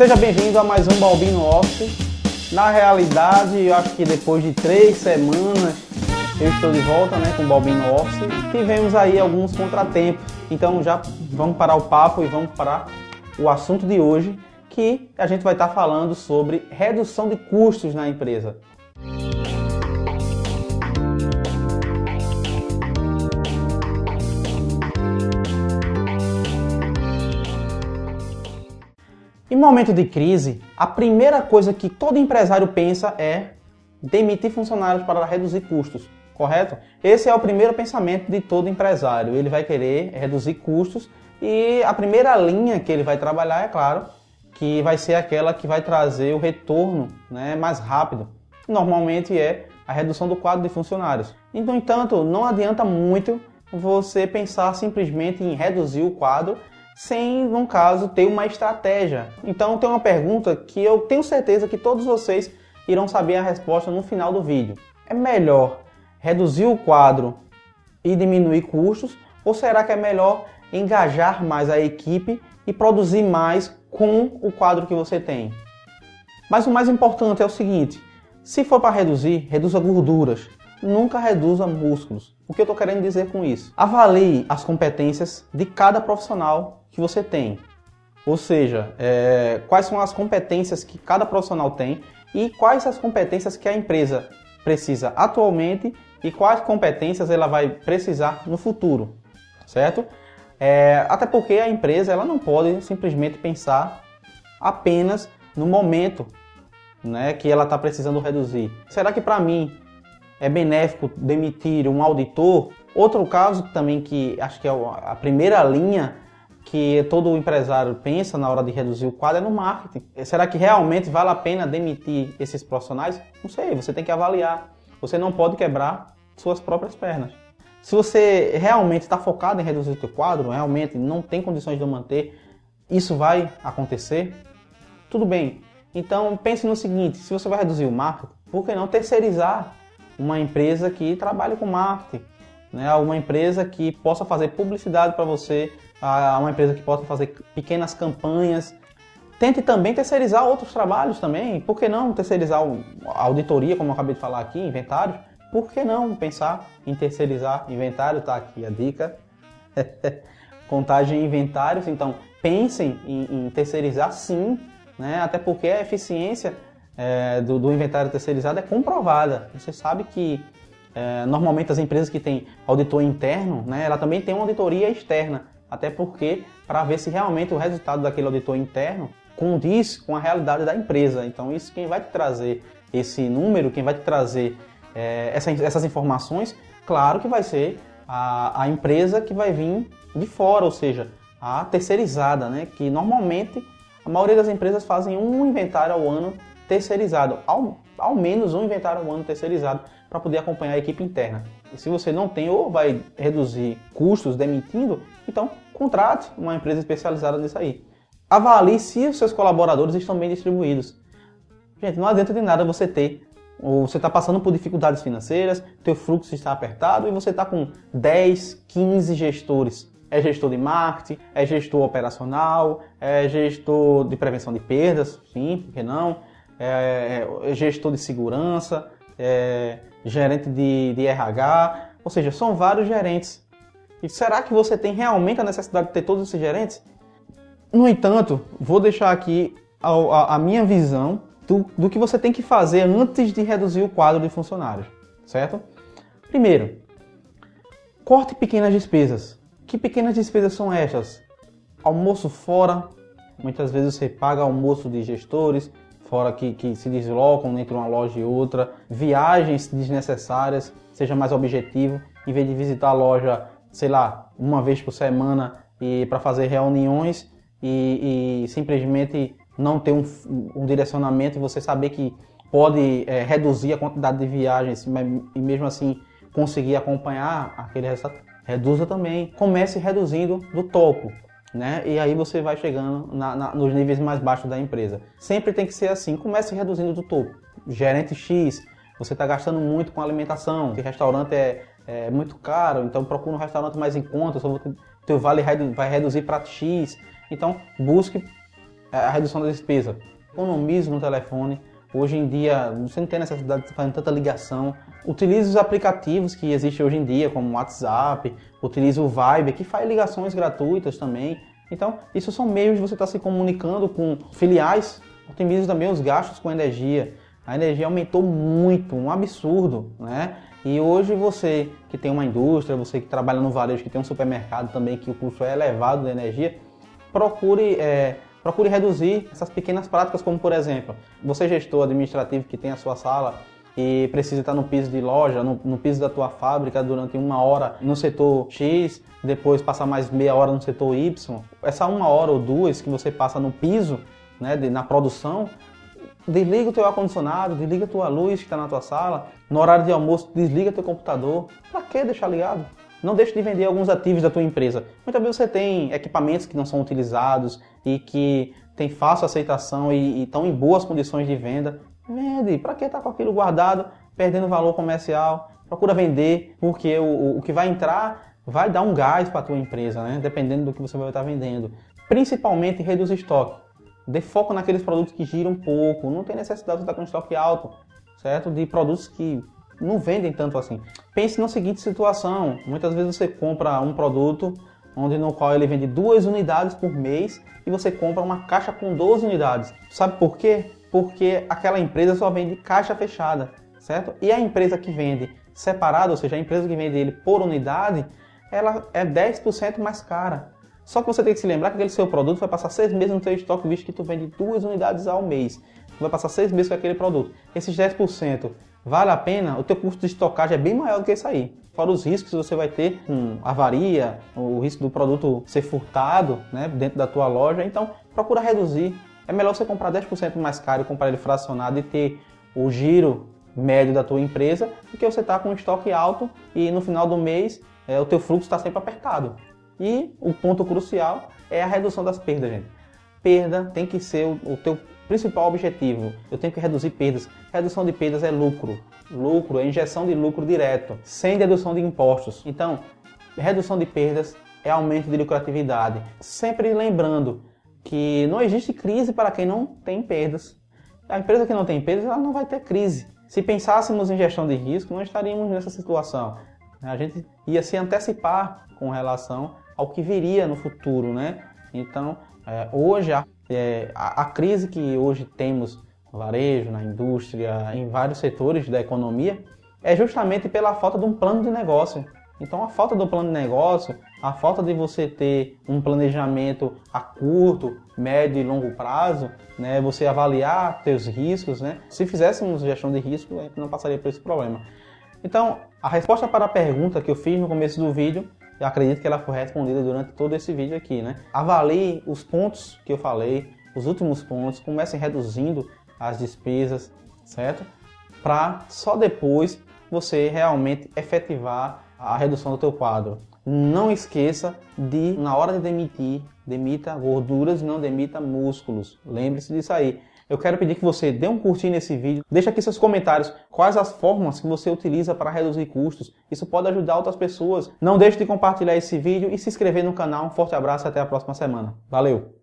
Seja bem-vindo a mais um Balbino Office. Na realidade, eu acho que depois de três semanas eu estou de volta né, com o Balbino Office. Tivemos aí alguns contratempos, então já vamos parar o papo e vamos para o assunto de hoje, que a gente vai estar falando sobre redução de custos na empresa. Em momento de crise, a primeira coisa que todo empresário pensa é demitir funcionários para reduzir custos, correto? Esse é o primeiro pensamento de todo empresário. Ele vai querer reduzir custos e a primeira linha que ele vai trabalhar, é claro, que vai ser aquela que vai trazer o retorno né, mais rápido. Normalmente é a redução do quadro de funcionários. No entanto, não adianta muito você pensar simplesmente em reduzir o quadro sem, no caso, ter uma estratégia. Então, tem uma pergunta que eu tenho certeza que todos vocês irão saber a resposta no final do vídeo. É melhor reduzir o quadro e diminuir custos ou será que é melhor engajar mais a equipe e produzir mais com o quadro que você tem? Mas o mais importante é o seguinte: se for para reduzir, reduza gorduras, nunca reduza músculos. O que eu estou querendo dizer com isso? Avalie as competências de cada profissional que você tem. Ou seja, é, quais são as competências que cada profissional tem e quais as competências que a empresa precisa atualmente e quais competências ela vai precisar no futuro, certo? É, até porque a empresa ela não pode simplesmente pensar apenas no momento né, que ela está precisando reduzir. Será que para mim é benéfico demitir um auditor? Outro caso também que acho que é a primeira linha que todo empresário pensa na hora de reduzir o quadro é no marketing. Será que realmente vale a pena demitir esses profissionais? Não sei, você tem que avaliar. Você não pode quebrar suas próprias pernas. Se você realmente está focado em reduzir o seu quadro, realmente não tem condições de manter, isso vai acontecer? Tudo bem. Então pense no seguinte, se você vai reduzir o marketing, por que não terceirizar uma empresa que trabalhe com marketing? Né? Uma empresa que possa fazer publicidade para você, uma empresa que possa fazer pequenas campanhas. Tente também terceirizar outros trabalhos também. Por que não terceirizar auditoria, como eu acabei de falar aqui, inventário? Por que não pensar em terceirizar inventário? Tá aqui a dica. Contagem e inventários. Então, pensem em, em, terceirizar sim, né? até porque a eficiência é, do, do inventário terceirizado é comprovada. Você sabe que é, normalmente as empresas que têm auditor interno, né, ela também tem uma auditoria externa. Até porque, para ver se realmente o resultado daquele auditor interno condiz com a realidade da empresa. Então, isso quem vai te trazer esse número, quem vai te trazer é, essa, essas informações, claro que vai ser a, a empresa que vai vir de fora, ou seja, a terceirizada, né? que normalmente a maioria das empresas fazem um inventário ao ano terceirizado, ao, ao menos um inventário ao ano terceirizado para poder acompanhar a equipe interna. E se você não tem ou vai reduzir custos demitindo, então contrate uma empresa especializada nisso aí. Avalie se os seus colaboradores estão bem distribuídos. Gente, não adianta de nada você ter ou você está passando por dificuldades financeiras, teu fluxo está apertado e você está com 10, 15 gestores. É gestor de marketing, é gestor operacional, é gestor de prevenção de perdas, sim, por que não? É, é gestor de segurança, é gerente de, de RH, ou seja, são vários gerentes. E será que você tem realmente a necessidade de ter todos esses gerentes? No entanto, vou deixar aqui a, a, a minha visão do, do que você tem que fazer antes de reduzir o quadro de funcionários, certo? Primeiro, corte pequenas despesas. Que pequenas despesas são estas? Almoço fora, muitas vezes você paga almoço de gestores, fora que, que se deslocam entre uma loja e outra, viagens desnecessárias, seja mais objetivo, em vez de visitar a loja, sei lá, uma vez por semana e para fazer reuniões e, e, simplesmente não ter um, um, direcionamento e você saber que pode é, reduzir a quantidade de viagens e mesmo assim conseguir acompanhar aquele resultado, reduza também. Comece reduzindo do topo né? E aí você vai chegando na, na, nos níveis mais baixos da empresa. Sempre tem que ser assim. Comece reduzindo do topo. Gerente X, você está gastando muito com alimentação. Se restaurante é, é, muito caro, então procura um restaurante mais em conta. Só teu vale vai reduzir para X. Então busque a redução da despesa. Economize no telefone. Hoje em dia, você não tem necessidade de fazer tanta ligação. Utilize os aplicativos que existem hoje em dia, como o WhatsApp, utilize o Vibe, que faz ligações gratuitas também. Então, isso são meios de você estar se comunicando com filiais. Otimize também os gastos com energia. A energia aumentou muito, um absurdo, né? E hoje você que tem uma indústria, você que trabalha no varejo, que tem um supermercado também, que o custo é elevado de energia, procure é, procure reduzir essas pequenas práticas, como por exemplo, você gestor administrativo que tem a sua sala e precisa estar no piso de loja, no, no, piso da tua fábrica durante uma hora no setor X, depois passar mais meia hora no setor Y, essa uma hora ou duas que você passa no piso, né, de, na produção, desliga o teu ar-condicionado, desliga a tua luz que está na tua sala, no horário de almoço desliga teu computador, para que deixar ligado? Não deixe de vender alguns ativos da tua empresa. Muitas vezes você tem equipamentos que não são utilizados e que tem fácil aceitação e estão em boas condições de venda. Vende. Para que estar tá com aquilo guardado, perdendo valor comercial? Procura vender, porque o, o, que vai entrar vai dar um gás para a tua empresa, né? dependendo do que você vai estar vendendo. Principalmente reduzir estoque. Dê foco naqueles produtos que giram pouco. Não tem necessidade de estar com estoque alto, certo? De produtos que não vendem tanto assim. Pense na seguinte situação: muitas vezes você compra um produto onde no qual ele vende duas unidades por mês e você compra uma caixa com 12 unidades. Sabe por quê? Porque aquela empresa só vende caixa fechada, certo? E a empresa que vende separado, ou seja, a empresa que vende ele por unidade, ela é 10% mais cara. Só que você tem que se lembrar que aquele seu produto vai passar seis meses no seu estoque, visto que tu vende duas unidades ao mês. Vai passar seis meses com aquele produto. Esses 10% vale a pena, o teu custo de estocagem é bem maior do que isso aí. Fora os riscos que você vai ter com avaria, o risco do produto ser furtado né, dentro da tua loja. Então, procura reduzir. É melhor você comprar 10% mais caro comprar ele fracionado e ter o giro médio da tua empresa do que você estar tá com um estoque alto e no final do mês é, o teu fluxo está sempre apertado. E o ponto crucial é a redução das perdas, gente. Perda tem que ser o, o teu principal objetivo. Eu tenho que reduzir perdas. Redução de perdas é lucro. Lucro é injeção de lucro direto, sem dedução de impostos. Então, redução de perdas é aumento de lucratividade. Sempre lembrando que não existe crise para quem não tem perdas. A empresa que não tem perdas, ela não vai ter crise. Se pensássemos em gestão de risco, não estaríamos nessa situação. A gente ia se antecipar com relação ao que viria no futuro, né? Então, é, hoje a é, a, a, crise que hoje temos no varejo, na indústria, em vários setores da economia, é justamente pela falta de um plano de negócio. Então, a falta do plano de negócio, a falta de você ter um planejamento a curto, médio e longo prazo, né, você avaliar seus riscos, né? Se fizéssemos gestão de risco, a gente não passaria por esse problema. Então, a resposta para a pergunta que eu fiz no começo do vídeo eu acredito que ela foi respondida durante todo esse vídeo aqui, né? Avalie os pontos que eu falei, os últimos pontos, comecem reduzindo as despesas, certo? Para só depois você realmente efetivar a redução do teu quadro. Não esqueça de, na hora de demitir, demita gorduras não demita músculos. Lembre-se disso aí. Eu quero pedir que você dê um curtir nesse vídeo, deixe aqui seus comentários quais as formas que você utiliza para reduzir custos. Isso pode ajudar outras pessoas. Não deixe de compartilhar esse vídeo e se inscrever no canal. Um forte abraço e até a próxima semana. Valeu!